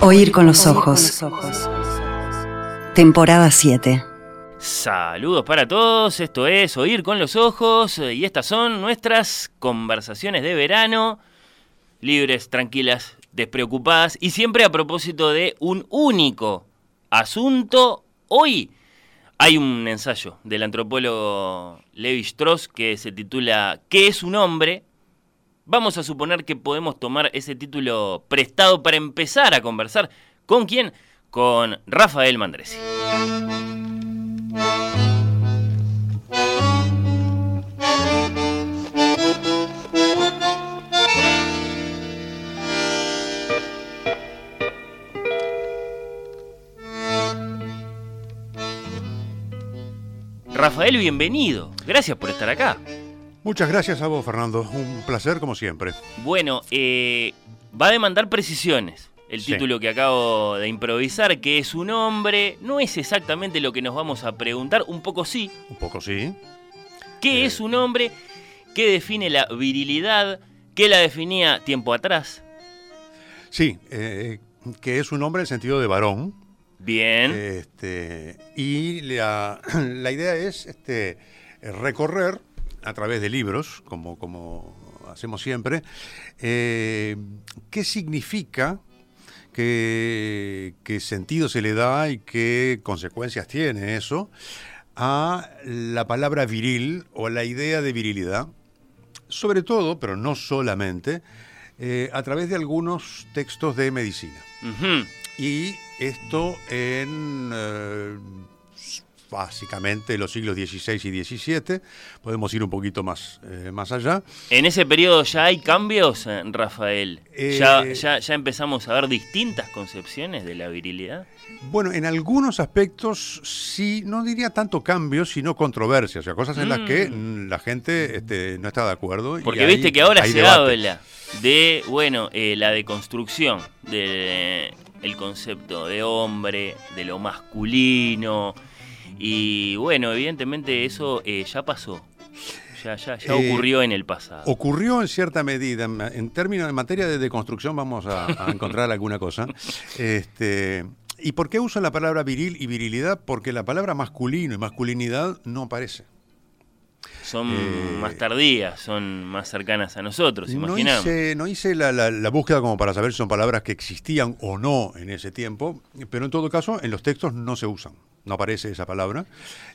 Oír con los ojos. Temporada 7. Saludos para todos, esto es Oír con los Ojos y estas son nuestras conversaciones de verano, libres, tranquilas, despreocupadas y siempre a propósito de un único asunto. Hoy hay un ensayo del antropólogo Levi Strauss que se titula ¿Qué es un hombre? Vamos a suponer que podemos tomar ese título prestado para empezar a conversar. ¿Con quién? Con Rafael Mandresi. Rafael, bienvenido. Gracias por estar acá. Muchas gracias a vos, Fernando. Un placer como siempre. Bueno, eh, va a demandar precisiones. El Sí. título que acabo de improvisar, que es un hombre, no es exactamente lo que nos vamos a preguntar, un poco sí. Un poco sí. ¿Qué Eh. es un hombre? ¿Qué define la virilidad? ¿Qué la definía tiempo atrás? Sí, eh, que es un hombre en el sentido de varón. Bien. Este, y la, la idea es este, recorrer a través de libros, como, como hacemos siempre, eh, qué significa, qué, qué sentido se le da y qué consecuencias tiene eso a la palabra viril o a la idea de virilidad, sobre todo, pero no solamente, eh, a través de algunos textos de medicina. Y esto en eh, básicamente los siglos XVI y XVII. Podemos ir un poquito más, eh, más allá. En ese periodo ya hay cambios, eh, Rafael. Eh, ya, ya, ya empezamos a ver distintas concepciones de la virilidad. Bueno, en algunos aspectos sí, no diría tanto cambios, sino controversias, o sea, cosas en las que mm, la gente este, no está de acuerdo. y Porque hay- viste que ahora se debate. habla de, bueno, eh, la deconstrucción del concepto de hombre, de lo masculino. Y bueno, evidentemente eso eh, ya pasó. Ya, ya, ya Eh, ocurrió en el pasado. Ocurrió en cierta medida, en- términos, en materia de deconstrucción vamos a, a encontrar alguna cosa. Este, ¿Y por qué uso la palabra viril y virilidad? Porque la palabra masculino y masculinidad no aparece. Son eh, más tardías, son más cercanas a nosotros, No imaginamos. hice, no hice la, la- la búsqueda como para saber si son palabras que existían o no en ese tiempo, pero en todo caso en los textos no se usan, no aparece esa palabra.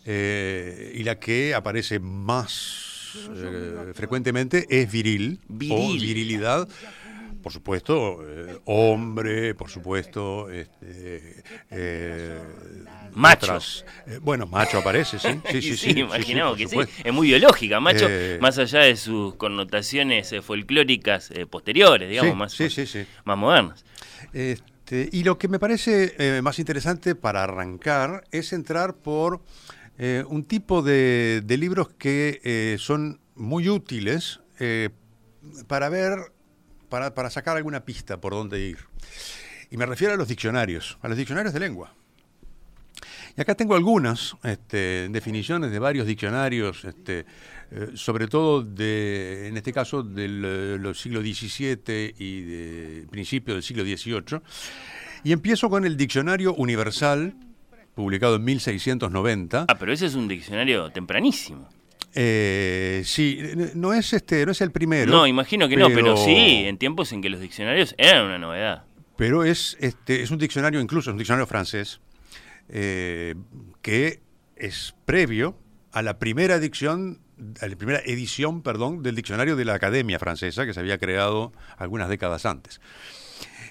eh, y la que aparece más eh, frecuentemente es viril, o Viril. virilidad. Por supuesto, eh, hombre, por supuesto, este, eh, Macho. otras- eh, bueno, macho aparece, sí. Sí, sí, sí, sí, imaginamos que sí. Es muy biológica, macho, más allá de sus connotaciones folclóricas posteriores, digamos, más, más modernas. Este, y lo que me parece más interesante para arrancar es entrar por un tipo de, de libros que son muy útiles para ver, para, para sacar alguna pista por dónde ir. Y me refiero a los diccionarios, a los diccionarios de lengua. Y acá tengo algunas este, definiciones de varios diccionarios, este, eh, sobre todo de, en este caso del eh, los siglos XVII y de principios del siglo XVIII. Y empiezo con el Diccionario Universal, publicado en 1690. Ah, pero ese es un diccionario tempranísimo. Eh, sí, no es este, no es el primero. no, imagino que no, pero sí, en tiempos en que los diccionarios eran una novedad. Pero es, este, es un diccionario, incluso es un diccionario francés, eh, que es previo a la primera edición, a la primera edición, perdón, del diccionario de la Academia Francesa, que se había creado algunas décadas antes.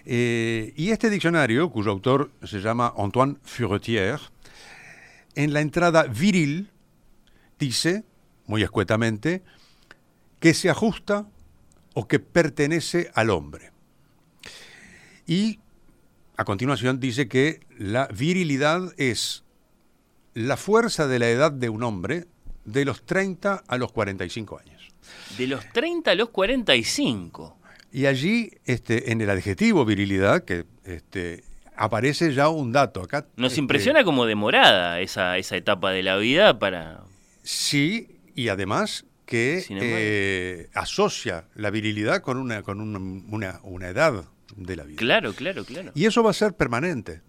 Eh, y este diccionario, cuyo autor se llama Antoine Furetière, en la entrada viril dice, muy escuetamente, que se ajusta o que pertenece al hombre. Y a continuación dice que la virilidad es la fuerza de la edad de un hombre de los 30 a los 45 años. De los 30 a los 45. Y allí, este, en el adjetivo virilidad, que este, aparece ya un dato. Acá, Nos este, impresiona como demorada esa, esa etapa de la vida para... Sí, y además que eh, asocia la virilidad con una, con un- una, una edad. de la vida. Claro, claro, claro. Y eso va a ser permanente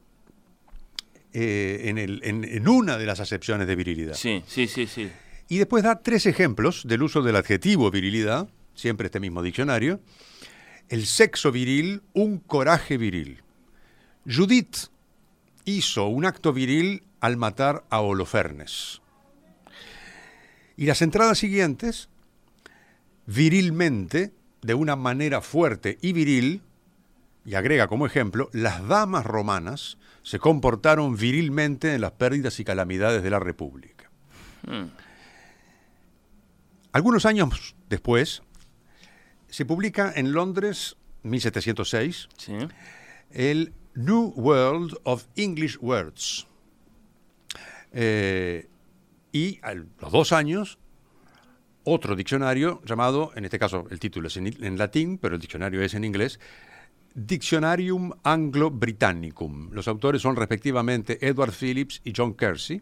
eh, en, el- en- en una de las acepciones de virilidad. Sí, sí, sí, sí. Y después da tres ejemplos del uso del adjetivo virilidad, siempre este mismo diccionario. El sexo viril, un coraje viril. Judith hizo un acto viril al matar a Holofernes. Y las entradas siguientes, virilmente, de una manera fuerte y viril, y agrega como ejemplo, las damas romanas se comportaron virilmente en las pérdidas y calamidades de la República. Mm. Algunos años después, se publica en Londres, 1706, Sí. el New World of English Words. Eh, y a los dos años, otro diccionario llamado, en este caso el título es en, latín, pero el diccionario es en inglés, Dictionarium Anglo-Britannicum. Los autores son respectivamente Edward Phillips y John Kersey.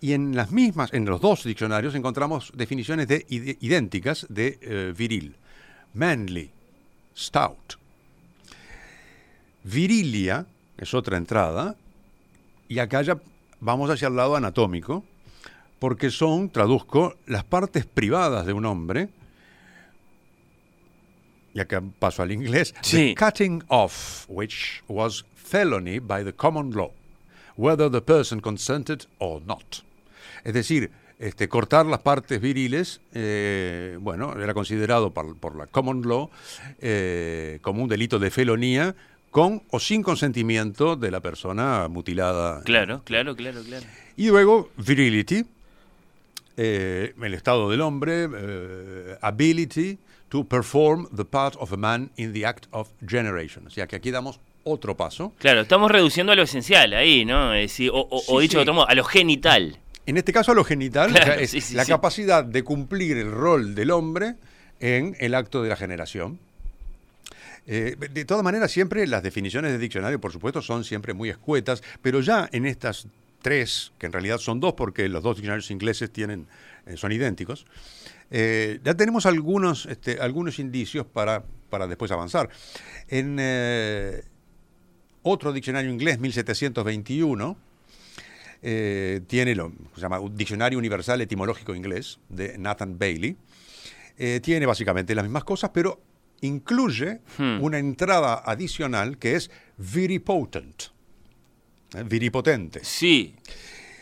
Y en las mismas, en los dos diccionarios encontramos definiciones idénticas de eh, viril. Manly, stout. Virilia es otra entrada. Y acá ya vamos hacia el lado anatómico, porque son, traduzco, las partes privadas de un hombre. Y acá paso al inglés. Sí. The cutting off which was felony by the common law, whether the person consented or not. Es decir, este, cortar las partes viriles, eh, bueno, era considerado por, por la common law eh, como un delito de felonía con o sin consentimiento de la persona mutilada. Claro, claro, claro, claro. Y luego, virility, eh, el estado del hombre, eh, ability to perform the part of a man in the act of generation. O sea que aquí damos otro paso. Claro, estamos reduciendo a lo esencial ahí, ¿no? Es decir, o, o- Sí, o dicho sí. de otro modo, a lo genital. En este caso, a lo genital, Claro, o sea, es sí, la capacidad de cumplir el rol del hombre en el acto de la generación. Eh, de todas maneras, siempre las definiciones de diccionario, por supuesto, son siempre muy escuetas, pero ya en estas tres, que en realidad son dos porque los dos diccionarios ingleses tienen, eh, son idénticos, eh, ya tenemos algunos, este, algunos indicios para, para después avanzar. En eh, otro diccionario inglés, 1721, eh, tiene lo se llama Diccionario Universal Etimológico Inglés de Nathan Bailey. Tiene básicamente las mismas cosas, pero incluye Hmm. una entrada adicional que es viripotent, eh, viripotente. Sí,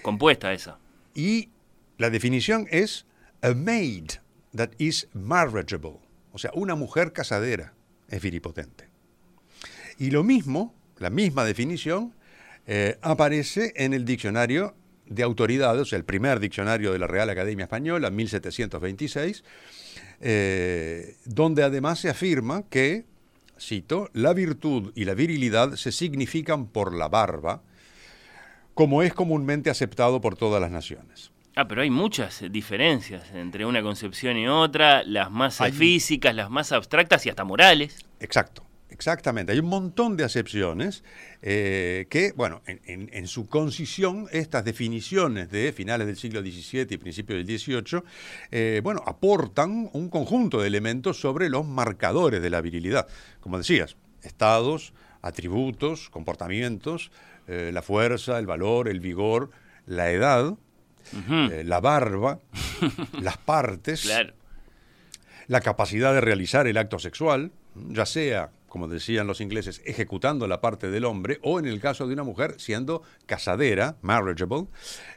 compuesta esa. Y la definición es a maid that is marriageable, o sea, una mujer casadera es viripotente. Y lo mismo, la misma definición, eh, aparece en el diccionario de autoridades, o sea, el primer diccionario de la Real Academia Española, 1726, eh, donde además se afirma que, cito, la virtud y la virilidad se significan por la barba, como es comúnmente aceptado por todas las naciones. Ah, pero hay muchas diferencias entre una concepción y otra, las más Hay- físicas, las más abstractas y hasta morales. Exacto, exactamente. Hay un montón de acepciones eh, que, bueno, en, en- en su concisión, estas definiciones de finales del siglo XVII y principios del XVIII, eh, bueno, aportan un conjunto de elementos sobre los marcadores de la virilidad. Como decías, estados, atributos, comportamientos, eh, la fuerza, el valor, el vigor, la edad, eh, la barba, las partes, Claro. la capacidad de realizar el acto sexual, ya sea, como decían los ingleses, ejecutando la parte del hombre, o en el caso de una mujer, siendo casadera, marriageable,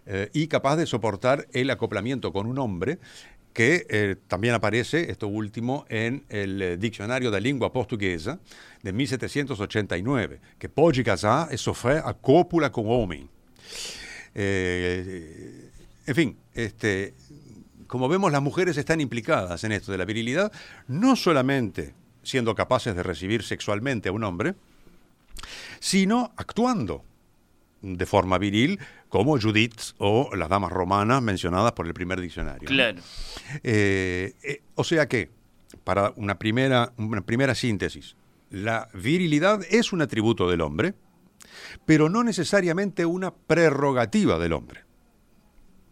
eh, y capaz de soportar el acoplamiento con un hombre, que eh, también aparece, esto último, en el eh, Diccionario de Lengua Portuguesa de 1789, que pode casar e sofrer a cópula con hombre. Eh, en fin, este, como vemos, las mujeres están implicadas en esto de la virilidad, no solamente siendo capaces de recibir sexualmente a un hombre, sino actuando de forma viril, como Judith o las damas romanas mencionadas por el primer diccionario. Claro. Eh, eh, o sea que, para una primera, una primera síntesis, la virilidad es un atributo del hombre, pero no necesariamente una prerrogativa del hombre.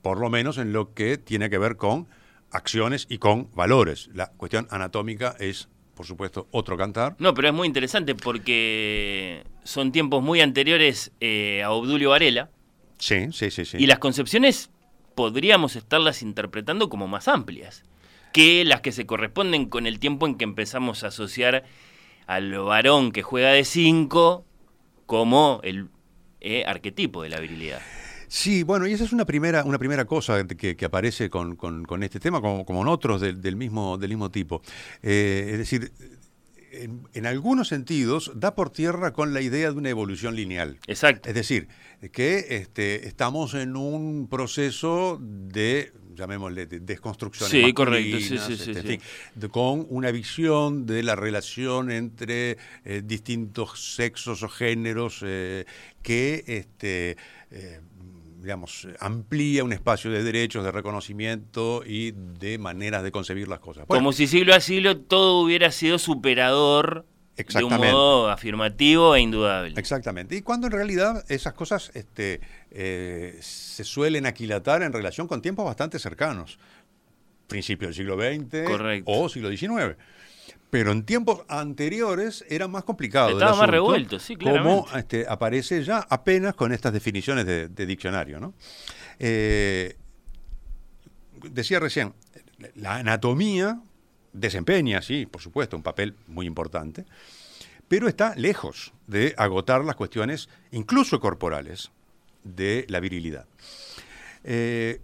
Por lo menos en lo que tiene que ver con acciones y con valores. La cuestión anatómica es por supuesto, otro cantar. No, pero es muy interesante porque son tiempos muy anteriores eh, a Obdulio Varela. Sí, sí, sí, sí. Y las concepciones podríamos estarlas interpretando como más amplias que las que se corresponden con el tiempo en que empezamos a asociar al varón que juega de 5 como el eh, arquetipo de la virilidad. Sí, bueno, y esa es una primera, una primera cosa que, aparece con, este tema, como, como en otros del, mismo, del mismo tipo. Eh, es decir, en, algunos sentidos da por tierra con la idea de una evolución lineal. Exacto. Es decir, que este, estamos en un proceso de llamémosle, desconstrucción. Sí, correcto, sí, sí, sí, este, con una visión de la relación entre eh, distintos sexos o géneros eh, que este, eh, digamos, amplía un espacio de derechos, de reconocimiento y de maneras de concebir las cosas. Como si siglo a siglo todo hubiera sido superador de un modo afirmativo e indudable. Exactamente. Y cuando en realidad esas cosas este, eh, se suelen aquilatar en relación con tiempos bastante cercanos. Principio del siglo XX o siglo XIX. Pero en tiempos anteriores era más complicado. Estaba más revuelto, sí, claramente. Como este, aparece ya apenas con estas definiciones de, diccionario. ¿no? Eh, decía recién, la anatomía desempeña, sí, por supuesto, un papel muy importante, pero está lejos de agotar las cuestiones, incluso corporales, de la virilidad. Eh,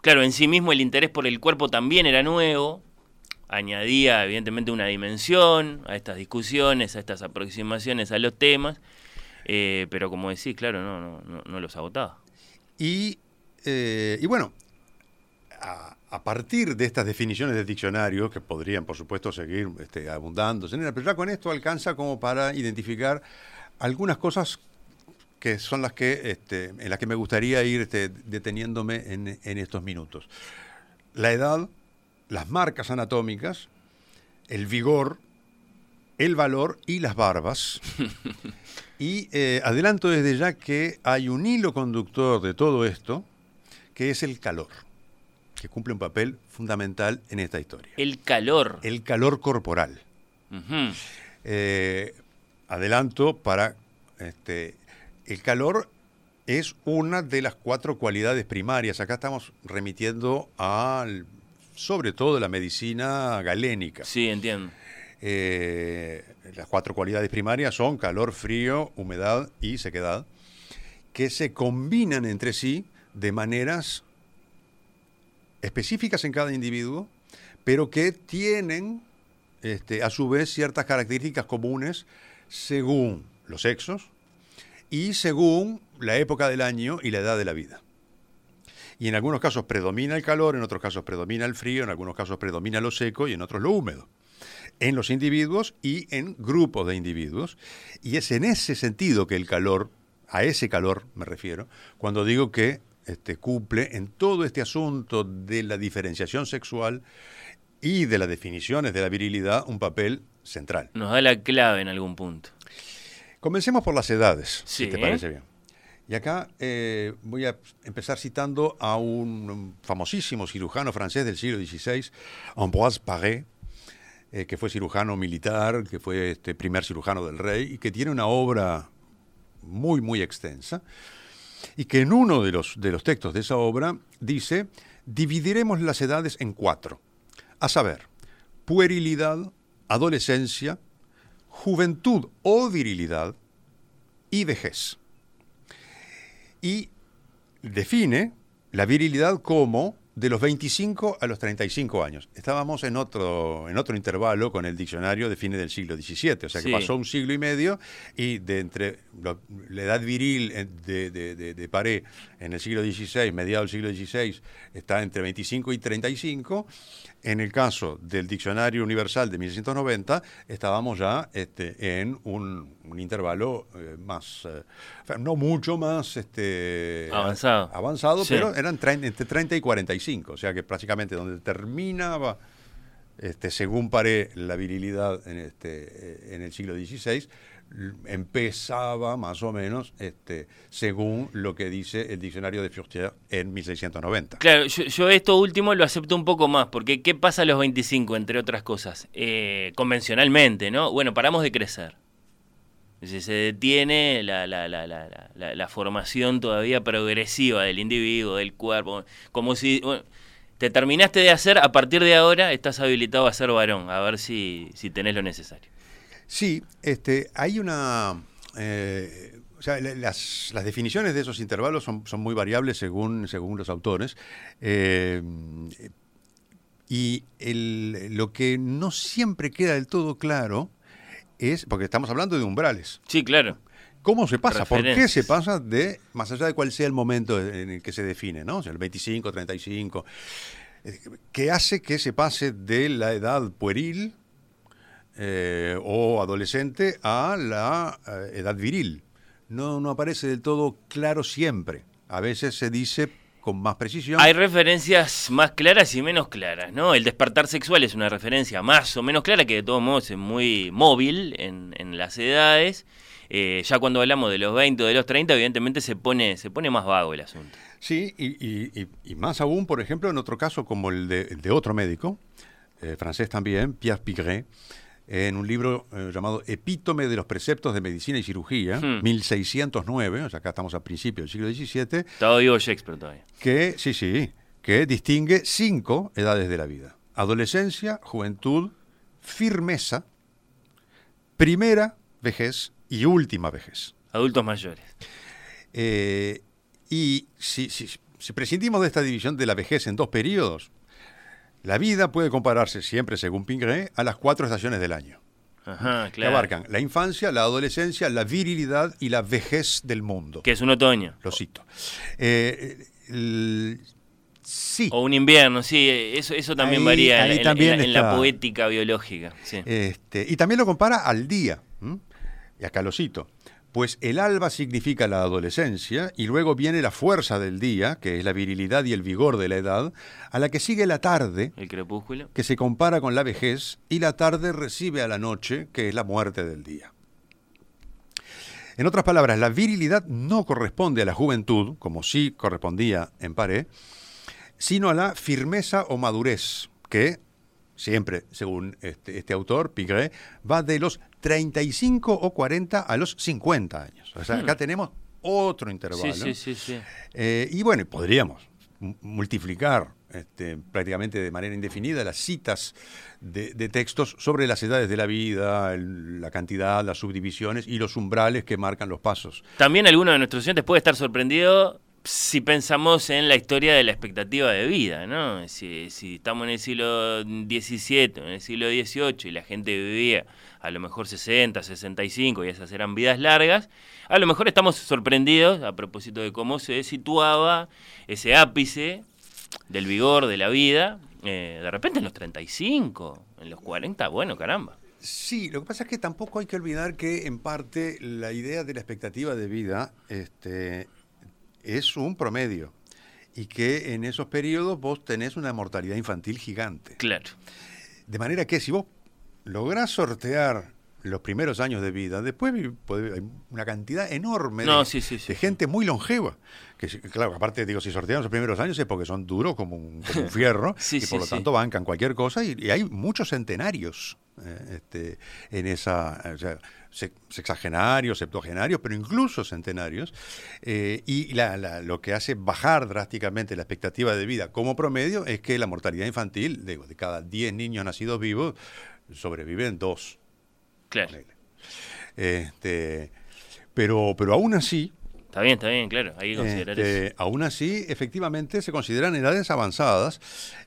claro, en sí mismo el interés por el cuerpo también era nuevo, añadía evidentemente una dimensión a estas discusiones, a estas aproximaciones a los temas, eh, pero como decís, claro, no, no, no, los agotaba. Y, eh, y bueno, a, partir de estas definiciones del diccionario, que podrían por supuesto seguir este, abundando, pero ya con esto alcanza como para identificar algunas cosas que son las que, este, en las que me gustaría ir este, deteniéndome en, en estos minutos. La edad, las marcas anatómicas, el vigor, el valor y las barbas. y eh, adelanto desde ya que hay un hilo conductor de todo esto, que es el calor, que cumple un papel fundamental en esta historia. El calor. El calor corporal. Eh, adelanto para... Este, el calor es una de las cuatro cualidades primarias. Acá estamos remitiendo al sobre todo la medicina galénica. Sí, entiendo. Eh, las cuatro cualidades primarias son calor, frío, humedad y sequedad, que se combinan entre sí de maneras específicas en cada individuo, pero que tienen este, a su vez ciertas características comunes según los sexos y según la época del año y la edad de la vida y en algunos casos predomina el calor, en otros casos predomina el frío, en algunos casos predomina lo seco y en otros lo húmedo. En los individuos y en grupos de individuos. Y es en ese sentido que el calor, a ese calor me refiero, cuando digo que este, cumple en todo este asunto de la diferenciación sexual y de las definiciones de la virilidad un papel central. Nos da la clave en algún punto. Comencemos por las edades, si te parece bien. Y acá eh, voy a empezar citando a un famosísimo cirujano francés del siglo XVI, Ambroise Paré, eh, que fue cirujano militar, que fue este primer cirujano del rey y que tiene una obra muy, muy extensa. Y que en uno de los, de los textos de esa obra dice, dividiremos las edades en cuatro, a saber, puerilidad, adolescencia, juventud o virilidad y vejez y define la virilidad como de los 25 a los 35 años. Estábamos en otro, en otro intervalo con el diccionario de fines del siglo XVII, o sea que pasó un siglo y medio y de entre la edad viril eh, de, de, de, Paré en el siglo XVI, mediado del siglo XVI, está entre 25 y 35. En el caso del Diccionario Universal de 1690, estábamos ya este, en un, intervalo eh, más, eh, no mucho más este, avanzado, avanzado pero eran entre 30 y 45, o sea que prácticamente donde terminaba este, según Paré, la virilidad en, este, eh, en el siglo XVI empezaba más o menos este, según lo que dice el diccionario de Furtier en 1690. Claro, yo, esto último lo acepto un poco más, porque ¿qué pasa a los 25, entre otras cosas? Eh, convencionalmente, ¿no? Bueno, paramos de crecer. Se detiene la, la, la, la, formación todavía progresiva del individuo, del cuerpo, como si... te terminaste de hacer, a partir de ahora estás habilitado a ser varón, a ver si, si tenés lo necesario. Sí, este, hay una... Eh, o sea, las, definiciones de esos intervalos son, muy variables según, según los autores. Eh, y lo que no siempre queda del todo claro es, porque estamos hablando de umbrales. Sí, claro. ¿Cómo se pasa? ¿Por qué se pasa de, más allá de cuál sea el momento en el que se define, ¿no? O sea, el 25, 35, eh, ¿qué hace que se pase de la edad pueril eh, o adolescente a la eh, edad viril. No, no aparece del todo claro siempre. A veces se dice con más precisión. Hay referencias más claras y menos claras, ¿no? El despertar sexual es una referencia más o menos clara que de todos modos es muy móvil en, las edades. Eh, ya cuando hablamos de los 20 o de los 30, evidentemente se pone, se pone más vago el asunto. Sí, y, más aún, por ejemplo, en otro caso como el de, otro médico, francés también, Pierre Pigret, en un libro eh, llamado Epítome de los Preceptos de Medicina y Cirugía, 1609, hmm. o sea, acá estamos a principios del siglo XVII. Estaba vivo Shakespeare todavía. Que, sí, sí, que distingue cinco edades de la vida. Adolescencia, juventud, firmeza, primera vejez y última vejez. Adultos mayores. Eh, y si, si prescindimos de esta división de la vejez en dos periodos, la vida puede compararse siempre, según Pingré, a las cuatro estaciones del año. Ajá, claro. Que abarcan la infancia, la adolescencia, la virilidad y la vejez del mundo. Que es un otoño. Lo cito. Eh, sí. O un invierno, sí, eso, eso también varía en, la poética biológica. Este, y también lo compara al día. Y acá lo cito. Pues el alba significa la adolescencia y luego viene la fuerza del día, que es la virilidad y el vigor de la edad, a la que sigue la tarde, el crepúsculo, que se compara con la vejez, y la tarde recibe a la noche, que es la muerte del día. En otras palabras, la virilidad no corresponde a la juventud, como sí correspondía en Paré, sino a la firmeza o madurez, que siempre, según este, este autor, Pigret, va de los 35 o 40 a los 50 años. O sea, acá hmm. tenemos otro intervalo. Sí, sí, sí. Eh, y bueno, podríamos multiplicar este, prácticamente de manera indefinida las citas de, textos sobre las edades de la vida, la cantidad, las subdivisiones y los umbrales que marcan los pasos. También alguno de nuestros estudiantes puede estar sorprendido si pensamos en la historia de la expectativa de vida, ¿no? Si, estamos en el siglo XVII, en el siglo XVIII y la gente vivía a lo mejor 60, 65 y esas eran vidas largas, a lo mejor estamos sorprendidos a propósito de cómo se situaba ese ápice del vigor de la vida, eh, de repente en los 35, en los 40, bueno, caramba. Sí, lo que pasa es que tampoco hay que olvidar que en parte la idea de la expectativa de vida este, es un promedio y que en esos periodos vos tenés una mortalidad infantil gigante. Claro. De manera que si vos lográs sortear los primeros años de vida, después hay una cantidad enorme de, gente muy longeva. Que, claro, aparte, digo, si sortean los primeros años es porque son duros como un, fierro y por lo tanto bancan cualquier cosa y, hay muchos centenarios eh, este, en esa. O sea, sexagenarios, septuagenarios, pero incluso centenarios, eh, y lo que hace bajar drásticamente la expectativa de vida como promedio es que la mortalidad infantil, digo, de cada 10 niños nacidos vivos, sobreviven dos. Claro. Este, pero, pero aún así... Está bien, está bien, claro, hay que considerar este, eso. Aún así, efectivamente, se consideran edades avanzadas.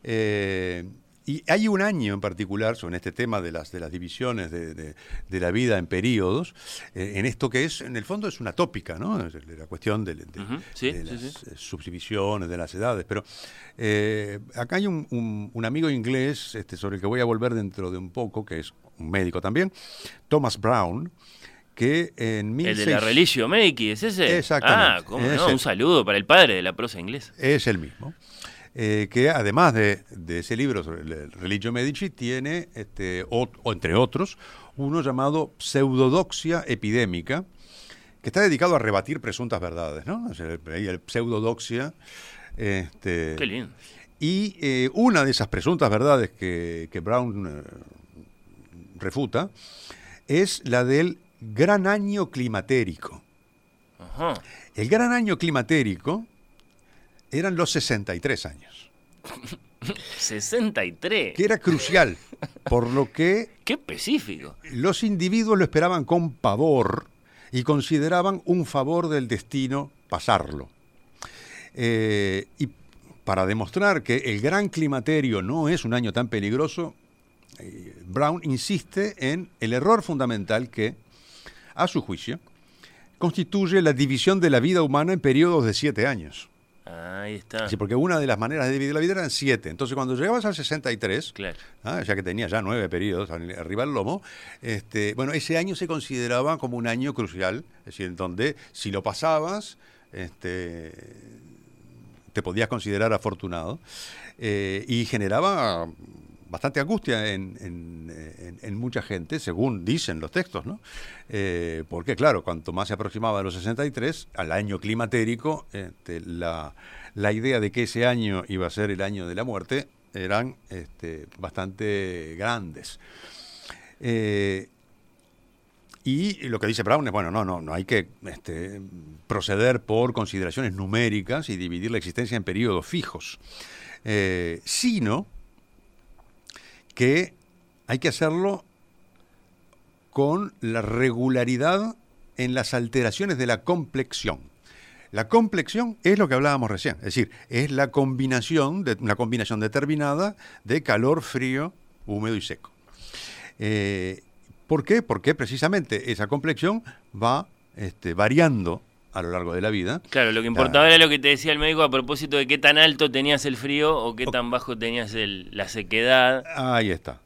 Eh, y hay un año en particular sobre este tema de las, de las divisiones de, la vida en periodos, eh, en esto que es, en el fondo es una tópica, ¿no? La cuestión de, las subdivisiones, de las edades. Pero eh, acá hay un, amigo inglés este, sobre el que voy a volver dentro de un poco, que es un médico también, Thomas Brown, que en El de la Religio Medici, ¿es ese? Exactamente. Ah, ¿cómo no? Un saludo para el padre de la prosa inglesa. Es el mismo. eh, que además de, de, ese libro sobre el Religio Medici, tiene, este, o, entre otros, uno llamado Pseudodoxia Epidémica, que está dedicado a rebatir presuntas verdades, ¿no? O sea, el pseudodoxia. Este, Qué lindo. Y eh, una de esas presuntas verdades que, que Brown eh, refuta es la del gran año climatérico. Ajá. El gran año climatérico eran los 63 años, 63. que era crucial, por lo que Qué específico. los individuos lo esperaban con pavor y consideraban un favor del destino pasarlo. Eh, y para demostrar que el gran climaterio no es un año tan peligroso, eh, Brown insiste en el error fundamental que, a su juicio, constituye la división de la vida humana en periodos de siete años. Ahí está. Sí, porque una de las maneras de dividir la vida eran siete. Entonces, cuando llegabas al 63, Claro. ah, ya que tenía ya nueve periodos arriba del lomo, este, bueno, ese año se consideraba como un año crucial, es decir, en donde si lo pasabas, este, te podías considerar afortunado, eh, y generaba bastante angustia en, en- en- mucha gente, según dicen los textos, ¿no? Eh, porque, claro, cuanto más se aproximaba a los 63, al año climatérico, este, la, la idea de que ese año iba a ser el año de la muerte eran este, bastante grandes. Eh, y lo que dice Brown es, bueno, no, no, no hay que este, proceder por consideraciones numéricas y dividir la existencia en periodos fijos, eh, sino que hay que hacerlo con la regularidad en las alteraciones de la complexión. La complexión es lo que hablábamos recién, es decir, es la combinación, de, una combinación determinada de calor, frío, húmedo y seco. Eh, ¿Por qué? Porque precisamente esa complexión va este, variando a lo largo de la vida. Claro, lo que importaba era lo que te decía el médico a propósito de qué tan alto tenías el frío o qué tan bajo tenías el- la sequedad Ahí está,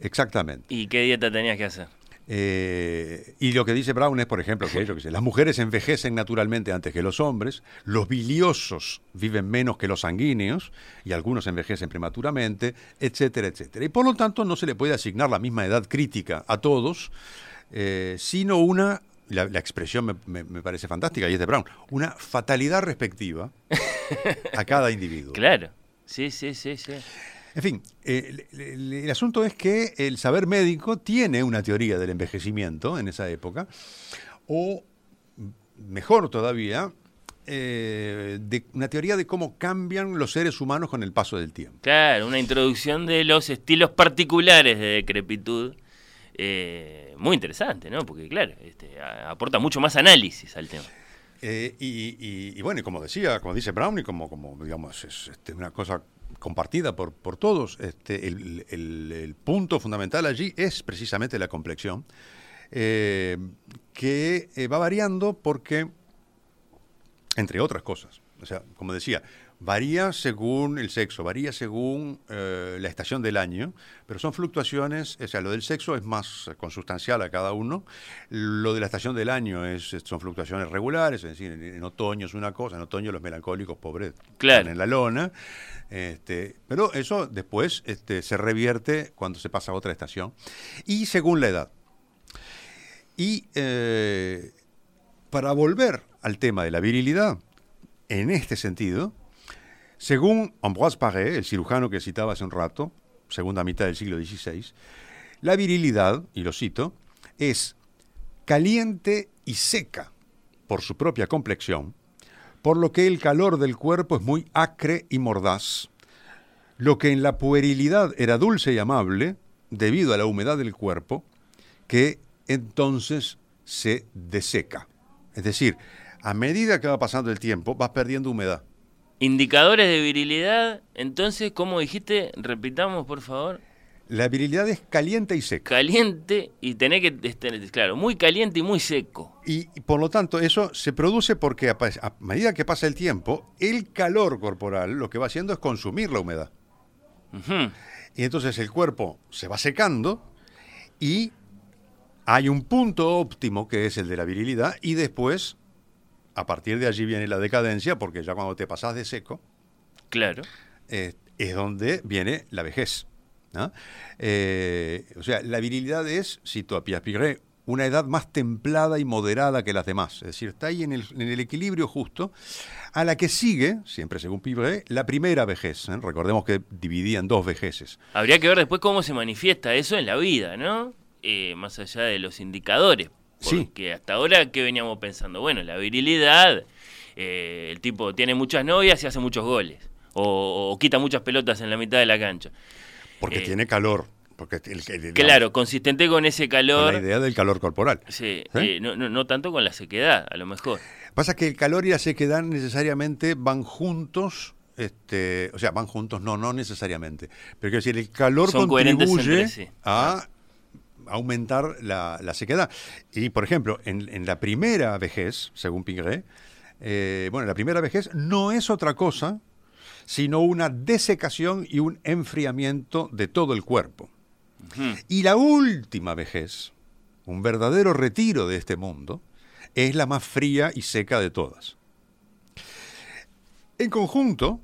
exactamente. y qué dieta tenías que hacer. Eh, y lo que dice Brown es, por ejemplo, que, yo qué sé, las mujeres envejecen naturalmente antes que los hombres, los biliosos viven menos que los sanguíneos, y algunos envejecen prematuramente, etcétera, etcétera. Y por lo tanto no se le puede asignar la misma edad crítica a todos, eh, sino una, la, la expresión me, me- me parece fantástica, y es de Brown, una fatalidad respectiva a cada individuo. Claro. Sí, sí, sí, sí. En fin, eh, el, el- el asunto es que el saber médico tiene una teoría del envejecimiento en esa época, o mejor todavía, eh, de una teoría de cómo cambian los seres humanos con el paso del tiempo. Claro, una introducción de los estilos particulares de decrepitud. Eh, muy interesante, ¿no? Porque, claro, este, aporta mucho más análisis al tema. Eh, y, bueno, y como decía, como dice Brown, como, digamos, es este, una cosa compartida por, todos, este, el, punto fundamental allí es precisamente la complexión, eh, que va variando porque, entre otras cosas, o sea, como decía, varía según el sexo, varía según eh, la estación del año, pero son fluctuaciones, o sea, lo del sexo es más consustancial a cada uno, lo de la estación del año es, son fluctuaciones regulares, es decir, en, en otoño es una cosa, en otoño los melancólicos pobres Claro. están en la lona, este, pero eso después este, se revierte cuando se pasa a otra estación, y según la edad. Y eh, para volver al tema de la virilidad, en este sentido, según Ambroise Paré, el cirujano que citaba hace un rato, segunda mitad del siglo XVI, la virilidad, y lo cito, es caliente y seca por su propia complexión, por lo que el calor del cuerpo es muy acre y mordaz, lo que en la puerilidad era dulce y amable, debido a la humedad del cuerpo, que entonces se deseca. Es decir, a medida que va pasando el tiempo, vas perdiendo humedad. Indicadores de virilidad, entonces, ¿cómo dijiste? Repitamos, por favor. La virilidad es caliente y seca. Caliente y tener que, este, claro, muy caliente y muy seco. Y, y por lo tanto, eso se produce porque a, medida que pasa el tiempo, el calor corporal lo que va haciendo es consumir la humedad. Y entonces el cuerpo se va secando y hay un punto óptimo que es el de la virilidad y después, a partir de allí viene la decadencia, porque ya cuando te pasas de seco, Claro. eh, es donde viene la vejez. ¿no? Eh, o sea, la virilidad es, cito a Pierre una edad más templada y moderada que las demás. Es decir, está ahí en el, en el equilibrio justo, a la que sigue, siempre según Pibré, la primera vejez. ¿eh? Recordemos que dividía en dos vejeces. Habría que ver después cómo se manifiesta eso en la vida, ¿no? Eh, más allá de los indicadores. Sí. Porque hasta ahora, ¿qué veníamos pensando? Bueno, la virilidad, eh, el tipo tiene muchas novias y hace muchos goles. O, o quita muchas pelotas en la mitad de la cancha. Porque Eh, tiene calor. Porque el- el- Claro, consistente con ese con calor. la idea del calor corporal. Sí, eh, no, no, no tanto con la sequedad, a lo mejor. Pasa que el calor y la sequedad necesariamente van juntos, este, o sea, van juntos, no, no necesariamente. Pero quiero decir, el calor Son contribuye sí. a aumentar la, la sequedad. Y, por ejemplo, en, en la primera vejez, según Pingré, eh, bueno, la primera vejez no es otra cosa sino una desecación y un enfriamiento de todo el cuerpo. Y la última vejez, un verdadero retiro de este mundo, es la más fría y seca de todas. En conjunto,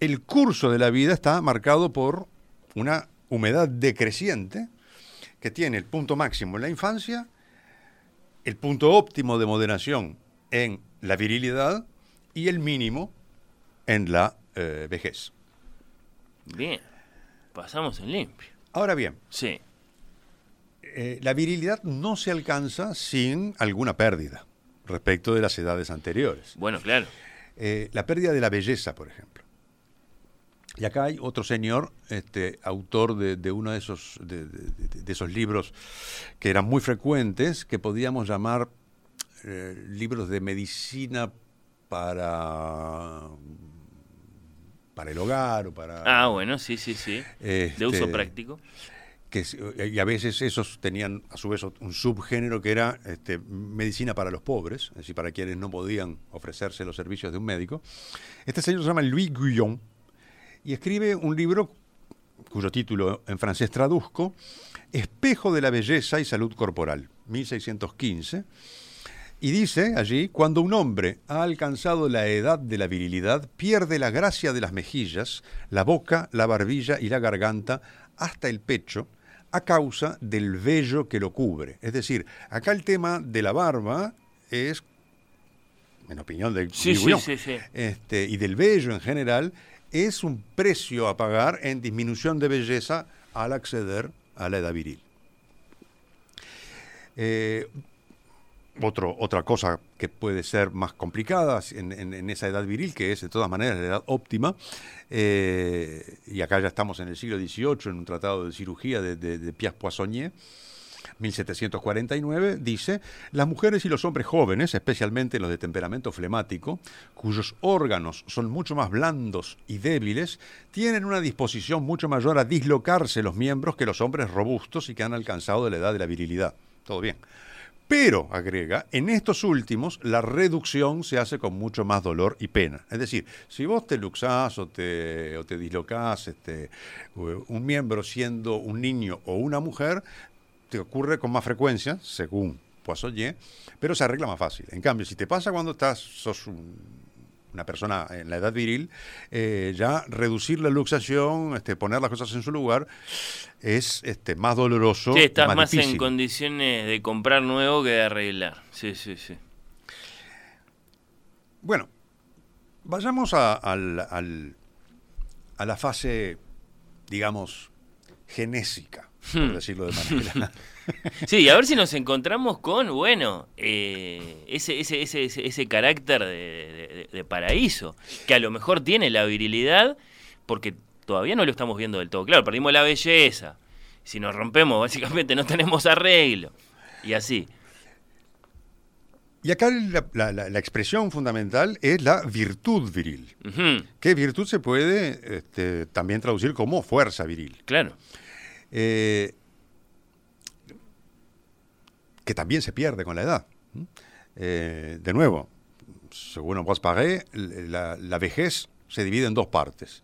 el curso de la vida está marcado por una humedad decreciente que tiene el punto máximo en la infancia, el punto óptimo de moderación en la virilidad y el mínimo en la eh, vejez. Bien, pasamos en limpio. Ahora bien, Sí, Eh, la virilidad no se alcanza sin alguna pérdida respecto de las edades anteriores. bueno, claro. Eh, la pérdida de la belleza, por ejemplo. Y acá hay otro señor, este, autor de, de uno de esos, de, de- de- de esos libros que eran muy frecuentes, que podíamos llamar eh, libros de medicina para, para el hogar o para... Ah, bueno, sí, sí, sí. De uso Este, práctico. que s- y a veces esos tenían a su vez un subgénero que era este, medicina para los pobres, es decir, para quienes no podían ofrecerse los servicios de un médico. Este señor se llama Louis Guyon y escribe un libro cuyo título en francés traduzco, Espejo de la Belleza y Salud Corporal, 1615. Y dice allí, cuando un hombre ha alcanzado la edad de la virilidad, pierde la gracia de las mejillas, la boca, la barbilla y la garganta, hasta el pecho, a causa del vello que lo cubre. Es decir, acá el tema de la barba es, en opinión de Sí, sí, sí. este, y del vello en general, es un precio a pagar en disminución de belleza al acceder a la edad viril. Eh, otra cosa que puede ser más complicada en esa edad viril, que es de todas maneras la edad óptima, eh, y acá ya estamos en el siglo XVIII, en un tratado de cirugía de, de, de Pierre Poissonnier, 1749, dice, las mujeres y los hombres jóvenes, especialmente los de temperamento flemático, cuyos órganos son mucho más blandos y débiles, tienen una disposición mucho mayor a dislocarse los miembros que los hombres robustos y que han alcanzado la edad de la virilidad. Todo bien. Pero, agrega, en estos últimos la reducción se hace con mucho más dolor y pena. Es decir, si vos te luxás o te, o dislocás este, un miembro siendo un niño o una mujer, te ocurre con más frecuencia, según Poissonnier, pero se arregla más fácil. En cambio, si te pasa cuando estás, sos un- una persona en la edad viril, eh, ya reducir la luxación, este, poner las cosas en su lugar, es este, más doloroso. Sí, estás más, en condiciones de comprar nuevo que de arreglar. Sí, sí, sí. Bueno, vayamos a, al- al- a la fase, digamos, genésica, por Hmm. decirlo de manera. Sí, y a ver si nos encontramos con, bueno, eh, ese, ese, ese, ese, ese carácter de, de- de paraíso, que a lo mejor tiene la virilidad, porque todavía no lo estamos viendo del todo. Claro, perdimos la belleza. Si nos rompemos, básicamente no tenemos arreglo. Y así. y acá la, la- la- la expresión fundamental es la virtud viril, que virtud se puede este, también traducir como fuerza viril. claro. Eh, que también se pierde con la edad. Eh, de nuevo, según Ambroise Paré, la, la vejez se divide en dos partes.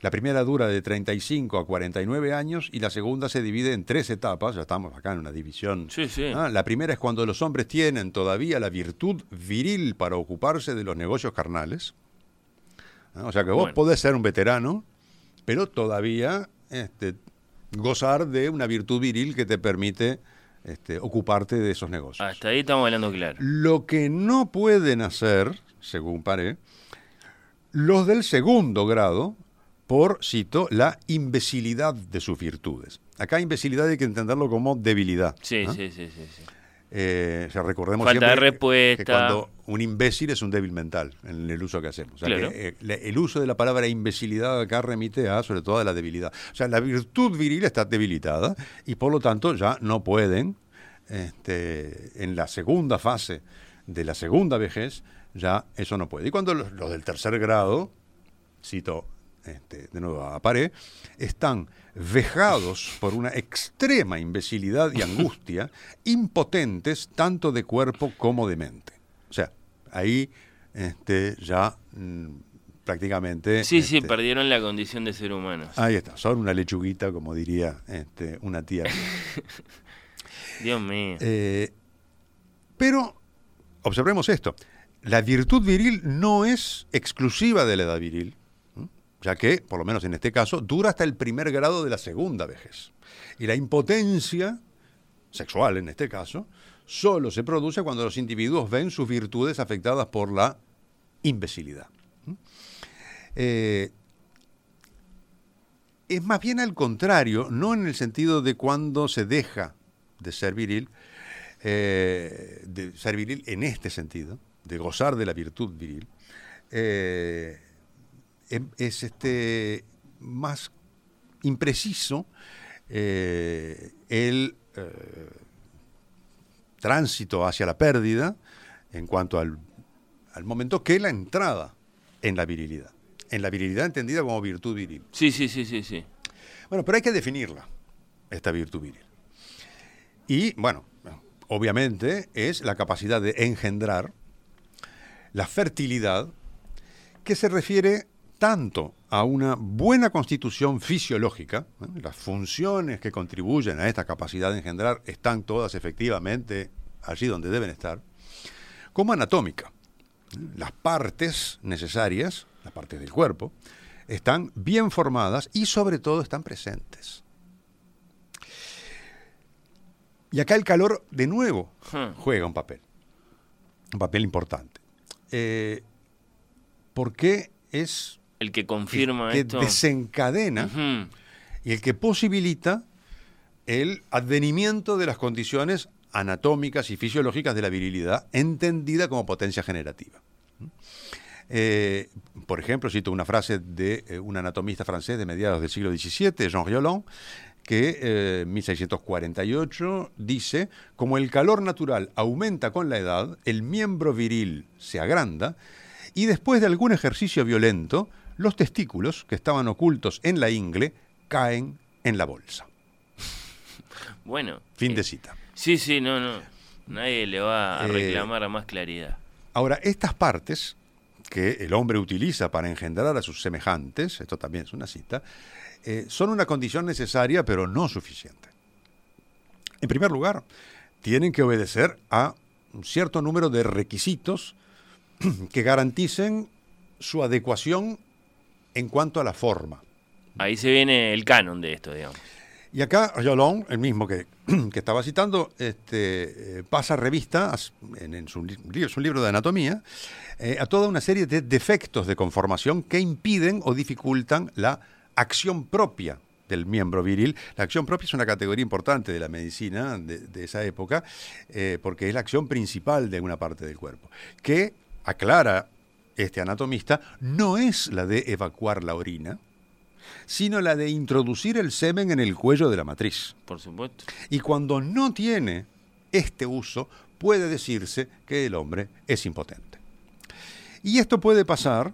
La primera dura de 35 a 49 años y la segunda se divide en tres etapas, ya estamos acá en una división. Sí, sí. Ah, La primera es cuando los hombres tienen todavía la virtud viril para ocuparse de los negocios carnales. O sea que vos Bueno. podés ser un veterano, pero todavía este, gozar de una virtud viril que te permite este, ocuparte de esos negocios. Hasta ahí estamos hablando claro. Lo que no pueden hacer, según Paré, los del segundo grado, por, cito, la imbecilidad de sus virtudes. Acá imbecilidad hay que entenderlo como debilidad. Sí, sí, sí, sí, sí. Eh, o sea, recordemos Falta siempre respuesta. que cuando un imbécil es un débil mental en el uso que hacemos. O sea, Claro. que, eh, el uso de la palabra imbecilidad acá remite a, sobre todo, a la debilidad. O sea, la virtud viril está debilitada y por lo tanto ya no pueden, este, en la segunda fase de la segunda vejez, ya eso no puede. Y cuando los, los del tercer grado, cito este, de nuevo a Paré, están vejados por una extrema imbecilidad y angustia, impotentes tanto de cuerpo como de mente. O sea, ahí este, ya mm, prácticamente... Sí, sí, este, perdieron la condición de ser humanos. Ahí está, son una lechuguita, como diría este, una tía. Dios mío. Eh, pero observemos esto. La virtud viril no es exclusiva de la edad viril. Ya que, por lo menos en este caso, dura hasta el primer grado de la segunda vejez. Y la impotencia sexual, en este caso, solo se produce cuando los individuos ven sus virtudes afectadas por la imbecilidad. ¿m? Eh, es más bien al contrario, no en el sentido de cuando se deja de ser viril, eh, de ser viril en este sentido, de gozar de la virtud viril, eh, es este más impreciso eh, el eh, tránsito hacia la pérdida en cuanto al, al momento que la entrada en la virilidad. En la virilidad entendida como virtud viril. Sí, sí, sí, sí, sí. Bueno, pero hay que definirla, esta virtud viril. Y, bueno, obviamente es la capacidad de engendrar la fertilidad que se refiere tanto a una buena constitución fisiológica, ¿eh? las funciones que contribuyen a esta capacidad de engendrar están todas efectivamente allí donde deben estar, como anatómica. Las partes necesarias, las partes del cuerpo, están bien formadas y sobre todo están presentes. Y acá el calor, de nuevo, Hmm. juega un papel, un papel importante. Eh, porque es El que el confirma que esto. desencadena y el que posibilita el advenimiento de las condiciones anatómicas y fisiológicas de la virilidad, entendida como potencia generativa. Eh, por ejemplo, cito una frase de eh, un anatomista francés de mediados del siglo XVII, Jean Riolon, que eh, en 1648 dice, como el calor natural aumenta con la edad, el miembro viril se agranda y después de algún ejercicio violento, los testículos que estaban ocultos en la ingle caen en la bolsa. Bueno. Fin eh, de cita. Sí, sí, no, no. Nadie le va a Eh, reclamar a más claridad. Ahora, estas partes que el hombre utiliza para engendrar a sus semejantes, esto también es una cita, eh, son una condición necesaria pero no suficiente. En primer lugar, tienen que obedecer a un cierto número de requisitos que garanticen su adecuación en cuanto a la forma. Ahí se viene el canon de esto, digamos. Y acá Jolón, el mismo que, que estaba citando, este, eh, pasa revista en, en su, li- li- su libro de anatomía eh, a toda una serie de defectos de conformación que impiden o dificultan la acción propia del miembro viril. La acción propia es una categoría importante de la medicina de, de esa época, eh, porque es la acción principal de una parte del cuerpo, que, aclara este anatomista, no es la de evacuar la orina, sino la de introducir el semen en el cuello de la matriz. Por supuesto. Y cuando no tiene este uso, puede decirse que el hombre es impotente. Y esto puede pasar,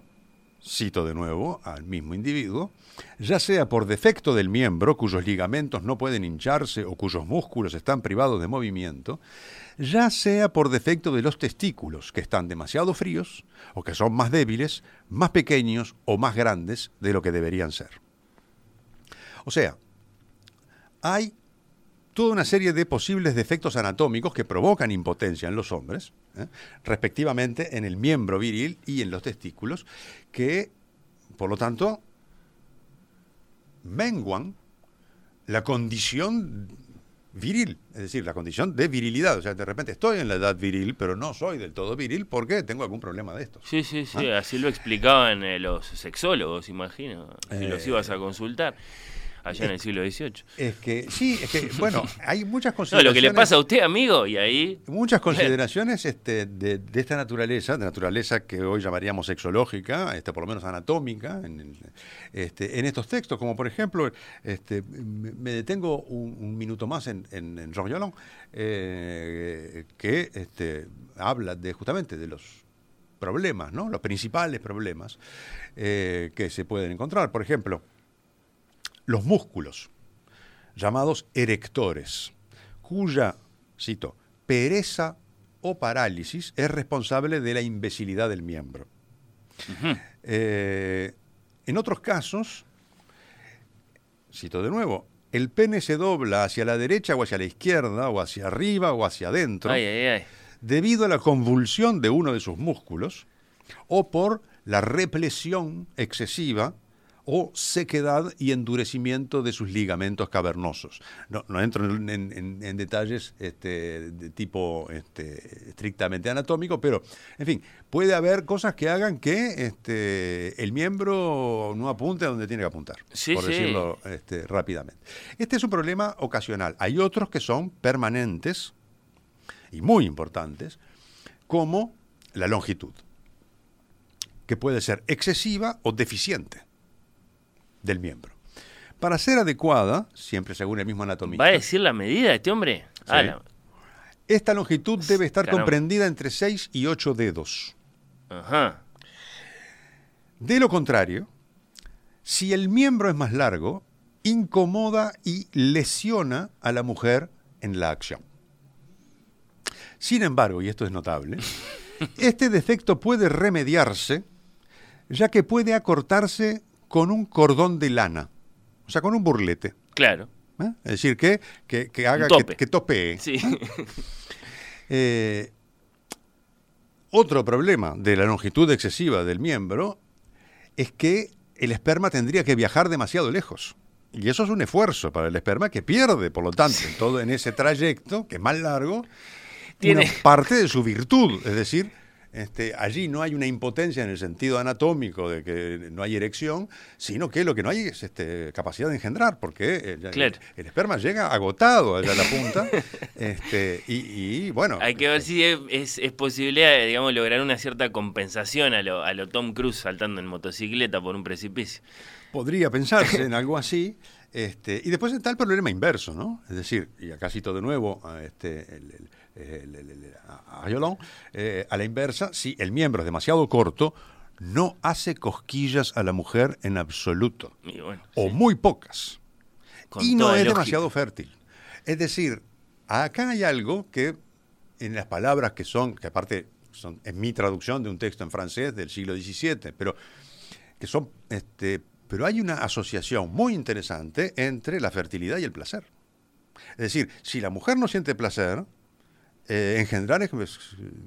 cito de nuevo al mismo individuo, ya sea por defecto del miembro, cuyos ligamentos no pueden hincharse o cuyos músculos están privados de movimiento, ya sea por defecto de los testículos, que están demasiado fríos o que son más débiles, más pequeños o más grandes de lo que deberían ser. O sea, hay toda una serie de posibles defectos anatómicos que provocan impotencia en los hombres, ¿eh? respectivamente en el miembro viril y en los testículos, que por lo tanto, menguan la condición viril, es decir, la condición de virilidad. O sea, de repente estoy en la edad viril, pero no soy del todo viril porque tengo algún problema de estos. Sí, sí, sí, así lo explicaban eh, los sexólogos, imagino, si los Eh, ibas a consultar allá en el siglo XVIII. Es que, sí, es que, bueno, hay muchas No, consideraciones. lo que le pasa a usted, amigo, y ahí... Muchas consideraciones este, de, de esta naturaleza, de naturaleza que hoy llamaríamos sexológica, este, por lo menos anatómica, en, este, en estos textos, como por ejemplo, este, me me detengo un, un minuto más en, en, en Jean Violon, eh, que este, habla de justamente de los problemas, ¿no? los principales problemas eh, que se pueden encontrar. Por ejemplo, los músculos, llamados erectores, cuya, cito, pereza o parálisis es responsable de la imbecilidad del miembro. Eh, en otros casos, cito de nuevo, el pene se dobla hacia la derecha o hacia la izquierda, o hacia arriba o hacia adentro, Ay, ay, ay. debido a la convulsión de uno de sus músculos o por la represión excesiva o sequedad y endurecimiento de sus ligamentos cavernosos. No, no entro en, en- en- en detalles este, de tipo este, estrictamente anatómico, pero, en fin, puede haber cosas que hagan que este, el miembro no apunte a donde tiene que apuntar, Sí, por sí. decirlo este, rápidamente. Este es un problema ocasional. Hay otros que son permanentes, y muy importantes, como la longitud, que puede ser excesiva o deficiente del miembro. Para ser adecuada, siempre según el mismo anatomista, ¿Va a decir la medida este hombre? Ah, la- esta longitud debe estar Caramba. comprendida entre 6 y 8 dedos. Ajá. De lo contrario, si el miembro es más largo, incomoda y lesiona a la mujer en la acción. Sin embargo, y esto es notable, este defecto puede remediarse ya que puede acortarse con un cordón de lana, o sea, con un burlete. Claro. ¿eh? Es decir, que, que, que haga tope. que, que topee. Sí. Eh, otro problema de la longitud excesiva del miembro es que el esperma tendría que viajar demasiado lejos. Y eso es un esfuerzo para el esperma que pierde, por lo tanto, en todo en ese trayecto, que es más largo, Tiene- una parte de su virtud. Es decir, este, allí no hay una impotencia en el sentido anatómico de que no hay erección, sino que lo que no hay es este, capacidad de engendrar, porque eh, el, esperma llega agotado allá a la punta. este, y, y, bueno. Hay que ver si es, posible, digamos, lograr una cierta compensación a lo, a lo Tom Cruise saltando en motocicleta por un precipicio. Podría pensarse en algo así. Este, y después está el problema inverso, ¿no? Es decir, y acá cito de nuevo este, el- el- el- el- el- eh, a la inversa, si el miembro es demasiado corto, no hace cosquillas a la mujer en absoluto, bueno, o sí, muy pocas, con y no es lógica. demasiado fértil. Es decir, acá hay algo que en las palabras que son, que aparte son, es mi traducción de un texto en francés del siglo XVII, pero que son, este, pero hay una asociación muy interesante entre la fertilidad y el placer. Es decir, si la mujer no siente placer, eh, engendrar es,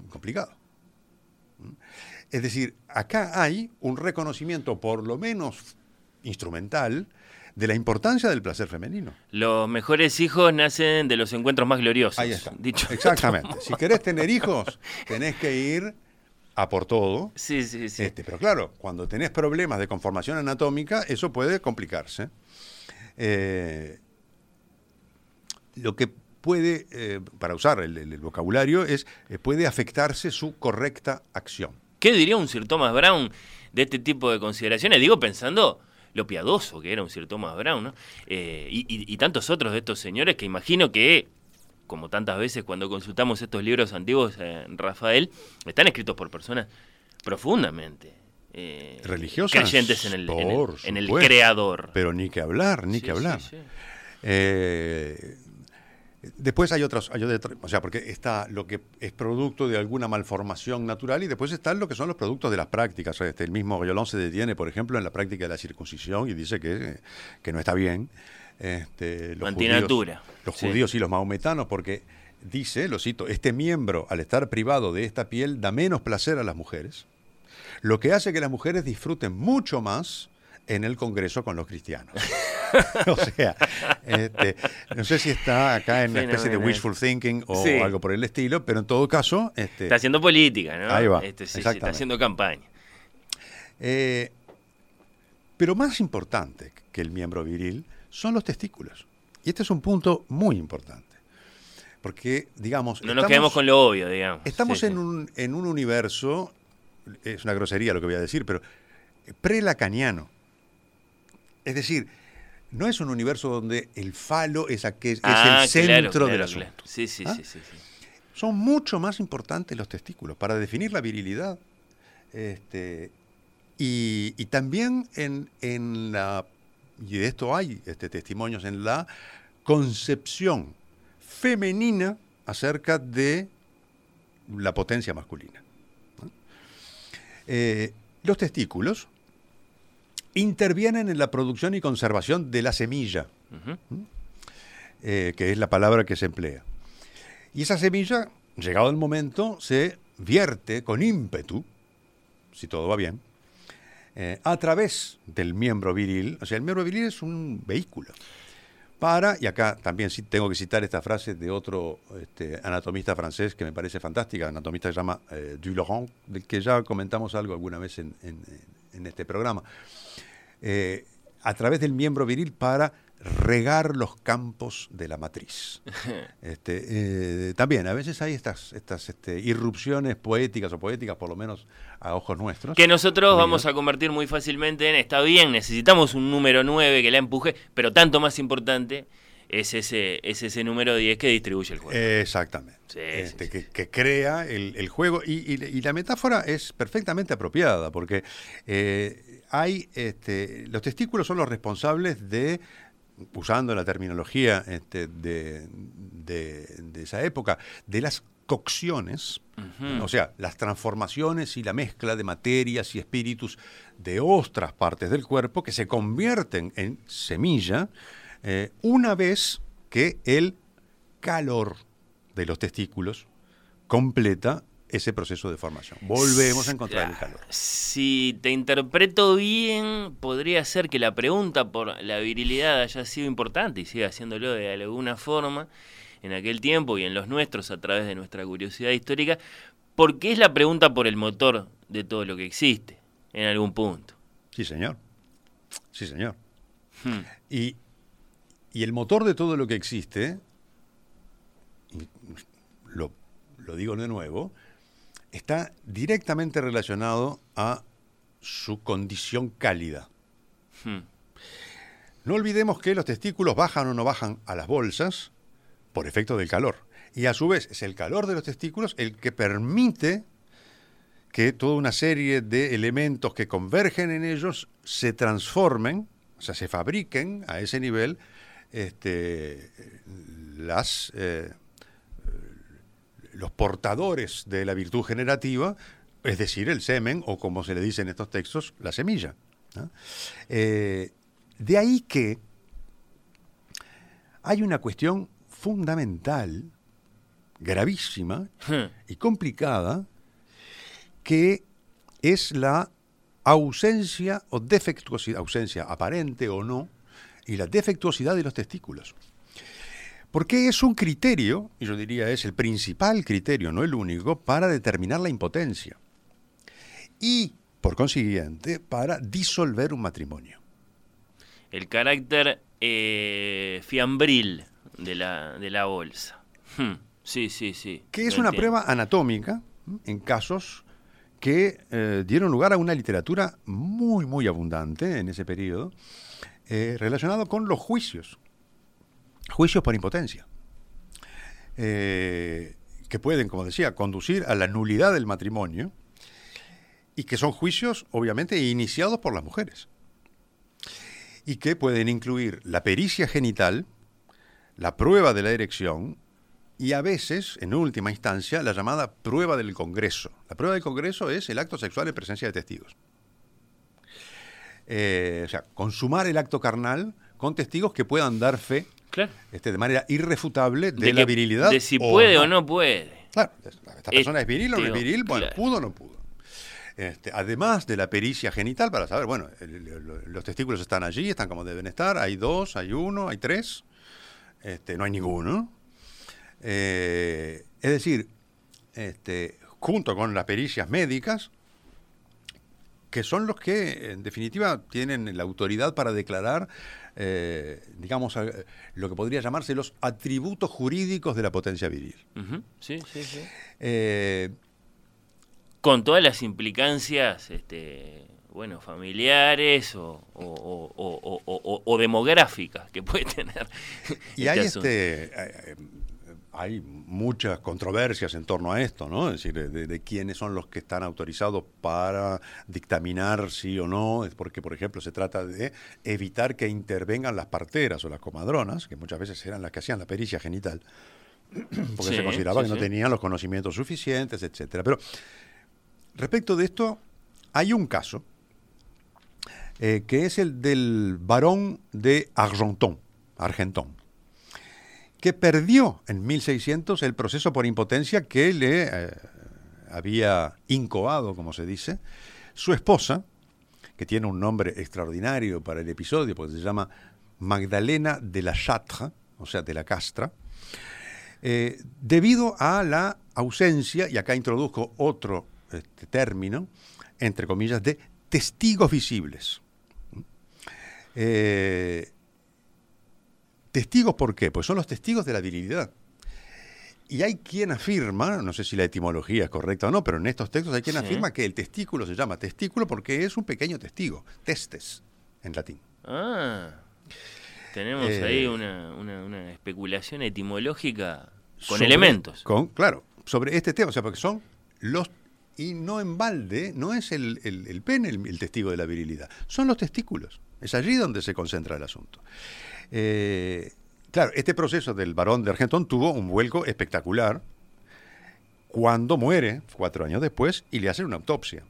complicado. Es decir, acá hay un reconocimiento, por lo menos instrumental, de la importancia del placer femenino. Los mejores hijos nacen de los encuentros más gloriosos. Ahí está. Dicho Exactamente. Si querés tener hijos, tenés que ir a por todo. Sí, sí, sí. Este, pero claro, cuando tenés problemas de conformación anatómica, eso puede complicarse. Eh, lo que puede, eh, para usar el, vocabulario, es eh, puede afectarse su correcta acción. ¿Qué diría un Sir Thomas Brown de este tipo de consideraciones? Digo, pensando lo piadoso que era un Sir Thomas Brown, ¿no? Eh, y, y- y tantos otros de estos señores que imagino que, como tantas veces cuando consultamos estos libros antiguos, eh, Rafael, están escritos por personas profundamente eh, Religiosas, creyentes en el, en el- en creador. Pero ni que hablar, ni Sí, que hablar. sí, sí. Eh, después hay otro- o sea, porque está lo que es producto de alguna malformación natural y después están lo que son los productos de las prácticas. Este, el mismo Goyolón se detiene, por ejemplo, en la práctica de la circuncisión y dice que, que no está bien. Este, los Antinatura, judíos- Los sí. judíos y los maometanos, porque dice, lo cito, este miembro, al estar privado de esta piel, da menos placer a las mujeres. Lo que hace que las mujeres disfruten mucho más en el Congreso con los cristianos. o sea, este, no sé si está acá en una especie de wishful thinking o Sí. algo por el estilo, pero en todo caso, este, Está haciendo política, ¿no? Ahí va, Este, sí, sí, está haciendo campaña. eh, pero más importante que el miembro viril son los testículos. Y este es un punto muy importante. Porque, digamos, No nos quedemos con lo obvio, digamos. Estamos Sí, en. Un, en un universo, es una grosería lo que voy a decir, pero prelacaniano. Es decir, no es un universo donde el falo es, aquel, es Ah, el centro claro, del claro, asunto. claro. Sí, sí, ¿Ah? sí, sí, sí. Son mucho más importantes los testículos para definir la virilidad. Este, y, y también en, en la, y de esto hay este, testimonios, en la concepción femenina acerca de la potencia masculina. Eh, los testículos intervienen en la producción y conservación de la semilla eh, que es la palabra que se emplea. Y esa semilla, llegado el momento, se vierte con ímpetu, si todo va bien, eh, a través del miembro viril. O sea, el miembro viril es un vehículo para, y acá también sí tengo que citar esta frase de otro este, anatomista francés que me parece fantástica, anatomista que se llama eh, Dulaurent, del que ya comentamos algo alguna vez en, en- en este programa. Eh, a través del miembro viril para regar los campos de la matriz. Este, eh, también, a veces hay estas, estas este, irrupciones poéticas o poéticas, por lo menos a ojos nuestros. Que nosotros vamos a convertir muy fácilmente en, está bien, necesitamos un número 9 que la empuje, pero tanto más importante es ese, es ese número 10 que distribuye el juego. Exactamente. Sí, Este, sí, que, que crea el, el juego. Y, y- y la metáfora es perfectamente apropiada, porque eh, hay este, los testículos son los responsables de, usando la terminología este, de, de- de esa época, de las cocciones, o sea, las transformaciones y la mezcla de materias y espíritus de otras partes del cuerpo que se convierten en semilla eh, una vez que el calor de los testículos completa ese proceso de formación. Volvemos a encontrar el calor. Si te interpreto bien, podría ser que la pregunta por la virilidad haya sido importante y siga haciéndolo de alguna forma en aquel tiempo y en los nuestros a través de nuestra curiosidad histórica, porque es la pregunta por el motor de todo lo que existe, en algún punto. Sí, señor. Sí, señor. Hmm. Y, y el motor de todo lo que existe, y lo, lo digo de nuevo, está directamente relacionado a su condición cálida. Hmm. No olvidemos que los testículos bajan o no bajan a las bolsas por efecto del calor. Y a su vez es el calor de los testículos el que permite que toda una serie de elementos que convergen en ellos se transformen, o sea, se fabriquen a ese nivel este, las, eh, los portadores de la virtud generativa, es decir, el semen, o como se le dice en estos textos, la semilla. ¿no? Eh, de ahí que hay una cuestión fundamental, gravísima Hmm. y complicada, que es la ausencia o defectuosidad, ausencia aparente o no, y la defectuosidad de los testículos. Porque es un criterio, y yo diría es el principal criterio, no el único, para determinar la impotencia. Y, por consiguiente, para disolver un matrimonio. El carácter eh, fiambril de la, de la bolsa. Hmm. Sí, sí, sí. que es una entiendo. prueba anatómica en casos que eh, dieron lugar a una literatura muy, muy abundante en ese periodo, eh, relacionado con los juicios, juicios por impotencia, eh, que pueden, como decía, conducir a la nulidad del matrimonio y que son juicios, obviamente, iniciados por las mujeres y que pueden incluir la pericia genital, la prueba de la erección y a veces, en última instancia, la llamada prueba del Congreso. La prueba del Congreso es el acto sexual en presencia de testigos. Eh, o sea, consumar el acto carnal con testigos que puedan dar fe Claro. este, de manera irrefutable de, De la que- virilidad. De si puede o no puede. Claro, esta persona es viril o no es Este, viril, bueno, claro. pudo o no pudo. este, además de la pericia genital, para saber, bueno, el- el- los testículos están allí, están como deben estar, hay dos, hay uno, hay tres, este, no hay ninguno. Eh, es decir, este, junto con las pericias médicas, que son los que, en definitiva, tienen la autoridad para declarar, eh, digamos, lo que podría llamarse los atributos jurídicos de la potencia viril. Ujú, Sí, sí, sí. Eh, Con todas las implicancias, este, bueno, familiares o, o- o- o- o- o- o demográficas que puede tener. y hay, asunto. este, eh, hay muchas controversias en torno a esto, ¿no? Es decir, de, quiénes son los que están autorizados para dictaminar sí o no, es porque, por ejemplo, se trata de evitar que intervengan las parteras o las comadronas, que muchas veces eran las que hacían la pericia genital, porque Sí, se consideraba sí, que no sí. tenían los conocimientos suficientes, etcétera. Pero respecto de esto, hay un caso eh, que es el del varón de Argenton, Argenton, que perdió en 1600 el proceso por impotencia que le eh, había incoado, como se dice, su esposa, que tiene un nombre extraordinario para el episodio, porque se llama Magdalena de la Chatre, o sea, de la Castra, eh, debido a la ausencia, y acá introduzco otro este, término, entre comillas, de testigos visibles. Eh, testigos, ¿por qué? Pues son los testigos de la virilidad. Y hay quien afirma, no sé si la etimología es correcta o no, pero en estos textos hay quien Sí. afirma que el testículo se llama testículo porque es un pequeño testigo, testes, en latín. Ah, tenemos Eh, ahí una, una- una especulación etimológica con sobre- elementos. Con, claro, sobre este tema, o sea, porque son los... Y no en balde, no es el, el- el pene el, el testigo de la virilidad, son los testículos. Es allí donde se concentra el asunto. Eh, claro, este proceso del varón de Argentón tuvo un vuelco espectacular cuando muere, cuatro años después, y le hacen una autopsia.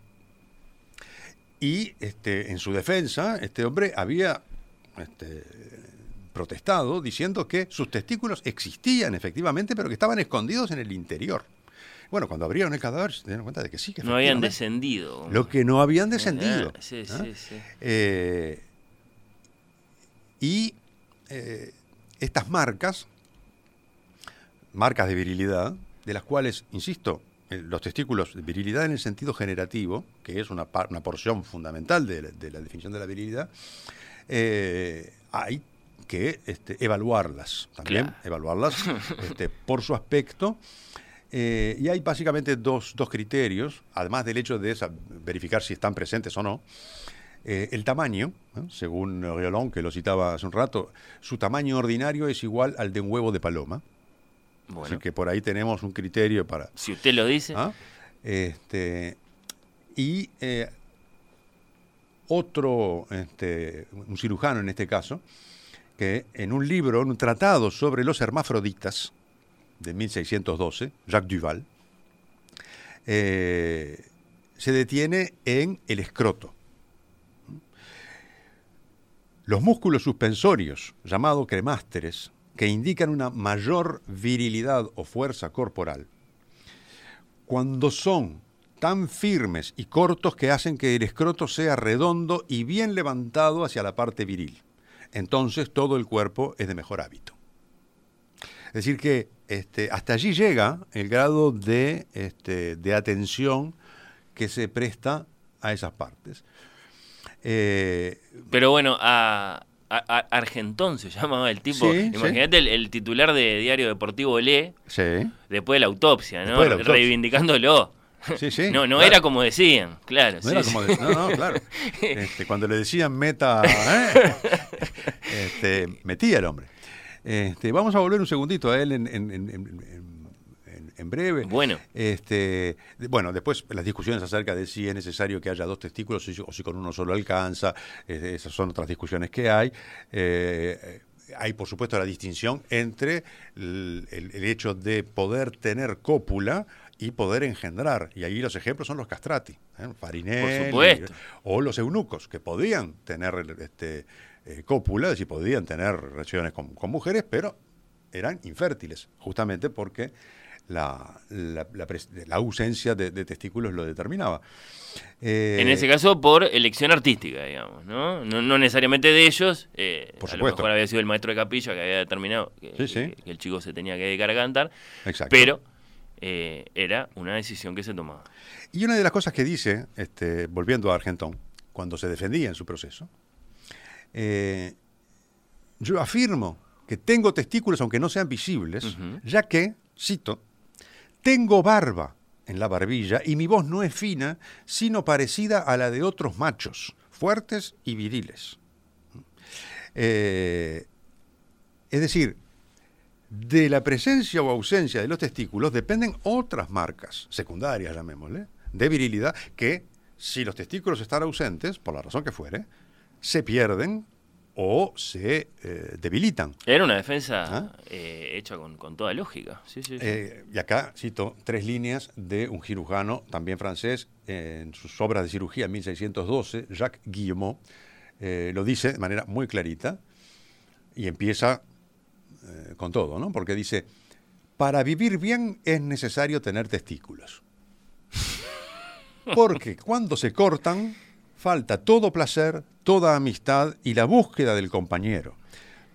Y este, en su defensa, este hombre había este, protestado diciendo que sus testículos existían efectivamente, pero que estaban escondidos en el interior. Bueno, cuando abrieron el cadáver se dieron cuenta de que sí, que No habían descendido. Lo que no habían descendido. Ah, sí, sí, sí. Eh, y eh, estas marcas, marcas de virilidad, de las cuales, insisto, los testículos, de virilidad en el sentido generativo, que es una, porción fundamental de la, de la definición de la virilidad, eh, hay que este, evaluarlas, también Claro. evaluarlas este, por su aspecto. Eh, y hay básicamente dos, dos criterios, además del hecho de esa- verificar si están presentes o no. Eh, el tamaño, según Riolón, que lo citaba hace un rato, su tamaño ordinario es igual al de un huevo de paloma. Bueno, Así que por ahí tenemos un criterio para... si usted lo dice, ¿ah? Este, y eh, otro, este, un cirujano en este caso, que en un libro, en un tratado sobre los hermafroditas de 1612, Jacques Duval, eh, se detiene en el escroto. Los músculos suspensorios, llamados cremásteres, que indican una mayor virilidad o fuerza corporal, cuando son tan firmes y cortos que hacen que el escroto sea redondo y bien levantado hacia la parte viril. Entonces todo el cuerpo es de mejor hábito. Es decir, que este, hasta allí llega el grado de, este, de atención que se presta a esas partes. Eh, pero bueno, a, a- a- Argentón se llamaba el tipo. Sí, Imagínate el, el titular de Diario Deportivo Lee, sí, después de la autopsia, ¿no? La autopsia. Reivindicándolo. sí, sí. no, no claro. era como decían, claro. No sí, era como de- no, no, claro. Este, cuando le decían meta, ¿eh? este, metía el hombre. Este, vamos a volver un segundito a él en, en- en- en- en- breve. Bueno. Este, bueno, después las discusiones acerca de si es necesario que haya dos testículos o si, con uno solo alcanza, esas son otras discusiones que hay. Eh, hay, por supuesto, la distinción entre el, el- el hecho de poder tener cópula y poder engendrar. Y ahí los ejemplos son los castrati, ¿eh? Farinelli, Por o los eunucos, que podían tener este, eh, cópulas y podían tener relaciones con, con mujeres, pero eran infértiles, justamente porque la, la- la la ausencia de, de testículos lo determinaba. Eh, En ese caso, por elección artística, digamos, ¿no? No, no necesariamente de ellos. eh, Por a lo supuesto. mejor había sido el maestro de capilla que había determinado que, Sí, sí. que- que el chico se tenía que dedicar a cantar, Exacto. pero eh, era una decisión que se tomaba. Y una de las cosas que dice, este, volviendo a Argentón, cuando se defendía en su proceso, eh, yo afirmo que tengo testículos aunque no sean visibles, ya que, cito, tengo barba en la barbilla y mi voz no es fina, sino parecida a la de otros machos, fuertes y viriles. Eh, es decir, de la presencia o ausencia de los testículos dependen otras marcas, secundarias llamémosle, de virilidad, que si los testículos están ausentes, por la razón que fuere, se pierden o se eh, debilitan. Era una defensa ¿Ah? eh, hecha con, con toda lógica. Sí, sí, sí. Eh, y acá cito tres líneas de un cirujano, también francés, en sus obras de cirugía en 1612, Jacques Guillemot, lo dice de manera muy clarita y empieza con todo, ¿no? Porque dice, para vivir bien es necesario tener testículos. Porque cuando se cortan, falta todo placer, toda amistad y la búsqueda del compañero.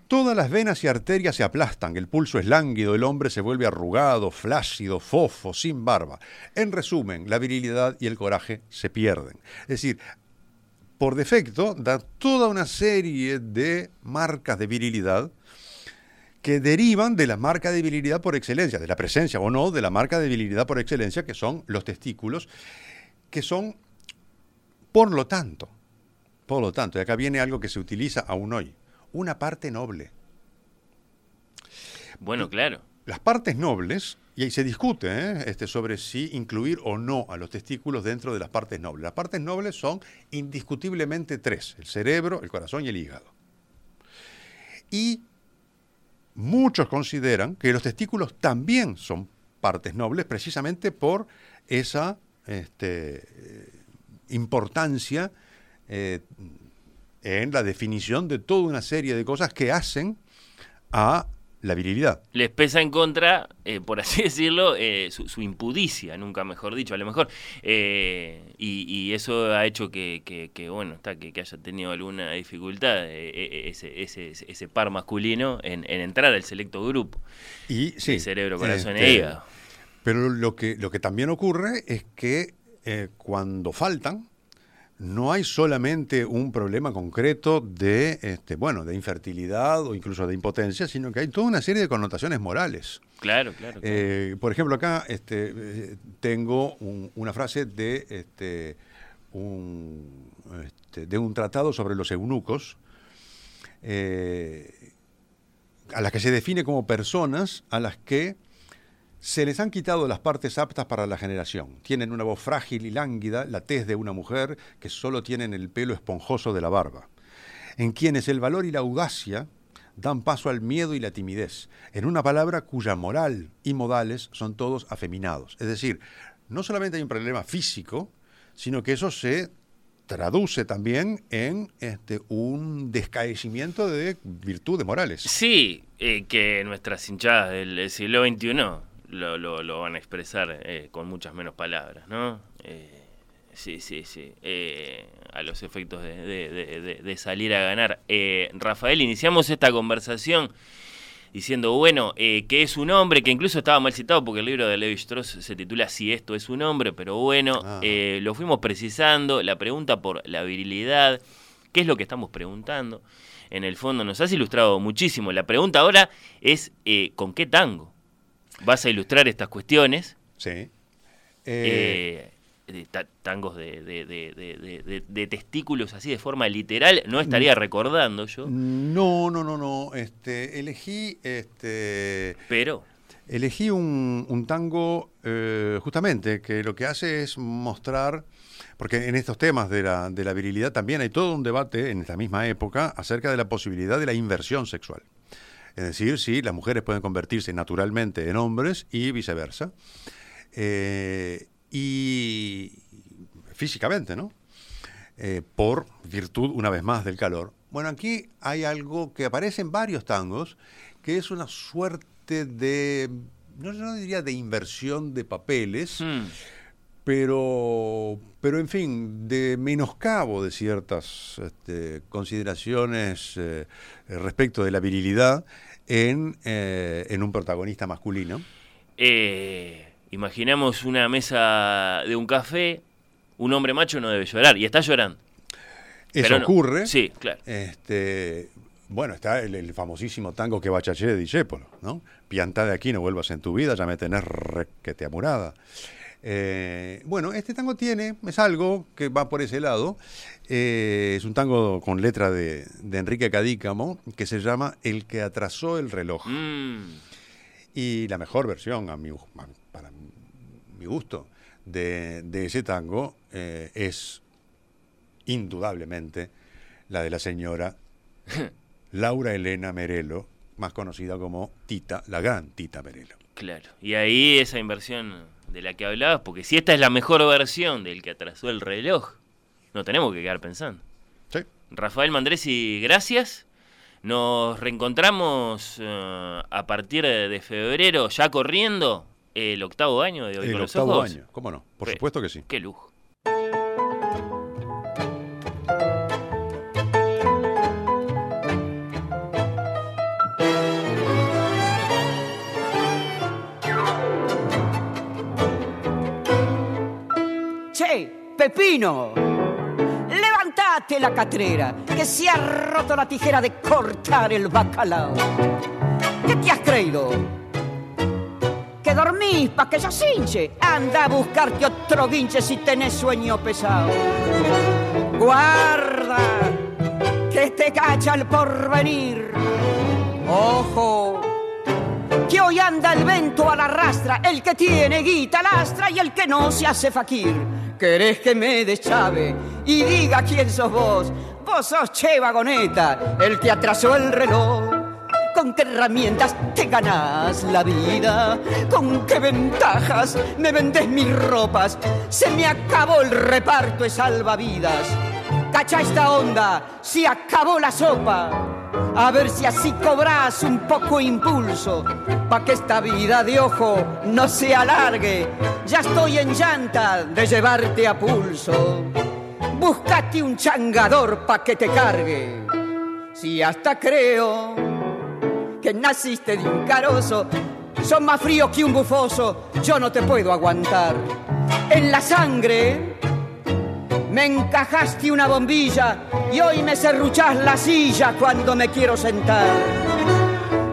Todas las venas y arterias se aplastan, el pulso es lánguido, el hombre se vuelve arrugado, flácido, fofo, sin barba. En resumen, la virilidad y el coraje se pierden. Es decir, por defecto, da toda una serie de marcas de virilidad que derivan de la marca de virilidad por excelencia, de la presencia o no de la marca de virilidad por excelencia, que son los testículos, que son, por lo tanto, por lo tanto, y acá viene algo que se utiliza aún hoy, una parte noble. Bueno, claro. Las partes nobles, y ahí se discute ¿eh? este, sobre si incluir o no a los testículos dentro de las partes nobles. Las partes nobles son indiscutiblemente tres, el cerebro, el corazón y el hígado. Y muchos consideran que los testículos también son partes nobles precisamente por esa este, eh, importancia eh, en la definición de toda una serie de cosas que hacen a la virilidad. Les pesa en contra, eh, por así decirlo, eh, su, su impudicia, nunca mejor dicho, a lo mejor. Eh, y, y eso ha hecho que, que- que, bueno, está, que, que haya tenido alguna dificultad ese, ese, ese- ese par masculino en, en entrar al selecto grupo. Y sí, de cerebro, corazón este, e hígado. Pero lo que, lo que también ocurre es que eh, cuando faltan, no hay solamente un problema concreto de, este, bueno, de infertilidad o incluso de impotencia, sino que hay toda una serie de connotaciones morales. Claro, claro. claro. Eh, por ejemplo, acá este, eh, tengo un- una frase de, este, un, este, de un tratado sobre los eunucos, eh, a las que se define como personas a las que se les han quitado las partes aptas para la generación. Tienen una voz frágil y lánguida, la tez de una mujer, que solo tienen el pelo esponjoso de la barba. En quienes el valor y la audacia dan paso al miedo y la timidez. En una palabra cuya moral y modales son todos afeminados. Es decir, no solamente hay un problema físico, sino que eso se traduce también en este, un descaecimiento de virtudes morales. Sí, eh, que nuestras hinchadas del siglo XXI lo, lo- lo van a expresar eh, con muchas menos palabras, ¿no? Eh, sí, sí, sí. eh, a los efectos de, de- de- de- de salir a ganar. Rafael, iniciamos esta conversación diciendo, bueno, que es un hombre, que incluso estaba mal citado porque el libro de Levi Strauss se titula Si esto es un hombre, pero bueno, Ah. lo fuimos precisando, la pregunta por la virilidad, ¿qué es lo que estamos preguntando? En el fondo nos has ilustrado muchísimo. La pregunta ahora es, ¿con qué tango vas a ilustrar estas cuestiones? Sí. Eh, de ta- tangos de, de- de- de- de- de- de testículos así de forma literal, no Mm. estaría recordando yo, no, no, no, no. Este, elegí este, pero... Elegí un, un tango eh, justamente que lo que hace es mostrar, porque en estos temas de la, de la virilidad también hay todo un debate en esta misma época acerca de la posibilidad de la inversión sexual. Es decir, si las mujeres pueden convertirse naturalmente en hombres y viceversa. Eh, y físicamente, ¿no? Eh, por virtud, una vez más, del calor. Bueno, aquí hay algo que aparece en varios tangos, que es una suerte de no, no diría de inversión de papeles, Mm. Pero, pero en fin, de menoscabo de ciertas este, consideraciones eh, respecto de la virilidad en, eh, en un protagonista masculino. Eh, imaginamos una mesa de un café, un hombre macho no debe llorar, y está llorando. Eso Pero no. ocurre. Sí, claro. Este, bueno, está el, el famosísimo tango que bachaché de Discépolo, ¿no? Piantá de aquí, no vuelvas en tu vida, ya me tenés requete amurada. Eh, bueno, este tango tiene, es algo que va por ese lado. Eh, es un tango con letra de, de Enrique Cadícamo que se llama El que atrasó el reloj. Mm. Y la mejor versión, a mi, para mi gusto, de, de ese tango eh, es indudablemente la de la señora Laura Elena Merelo, más conocida como Tita, la gran Tita Merelo. Claro. Y ahí esa inversión de la que hablabas, porque si esta es la mejor versión del que atrasó el reloj, no tenemos que quedar pensando. Sí. Rafael Mandresi, gracias. Nos reencontramos eh, a partir de febrero, ya corriendo el octavo año de Hoy El con los octavo Ojos. año, ¿cómo no? Por supuesto que sí. Qué lujo. Pepino, levantate la catrera, que se ha roto la tijera de cortar el bacalao. ¿Qué te has creído? Que dormís pa' que ya cinche. Anda a buscarte otro guinche si tenés sueño pesado. Guarda, que te cacha el porvenir. Ojo, que hoy anda el vento a la rastra, el que tiene guita lastra y el que no se hace faquir. ¿Querés que me deschave y diga quién sos vos? Vos sos Che Vagoneta, el que atrasó el reloj. ¿Con qué herramientas te ganás la vida? ¿Con qué ventajas me vendés mis ropas? Se me acabó el reparto de salvavidas. Cacha esta onda, se acabó la sopa. A ver si así cobras un poco impulso, pa' que esta vida de ojo no se alargue. Ya estoy en llanta de llevarte a pulso. Búscate un changador pa' que te cargue. Si hasta creo que naciste de un carozo, son más frío que un bufoso, yo no te puedo aguantar. En la sangre me encajaste una bombilla y hoy me serruchás la silla cuando me quiero sentar.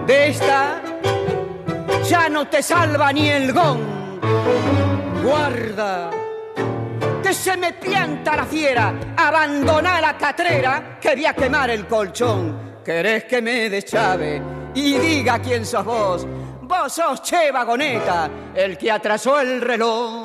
De esta ya no te salva ni el gong. Guarda, que se me pianta la fiera, abandona la catrera que voy a quemar el colchón. ¿Querés que me deschave y diga quién sos vos? Vos sos Che Vagoneta, el que atrasó el reloj.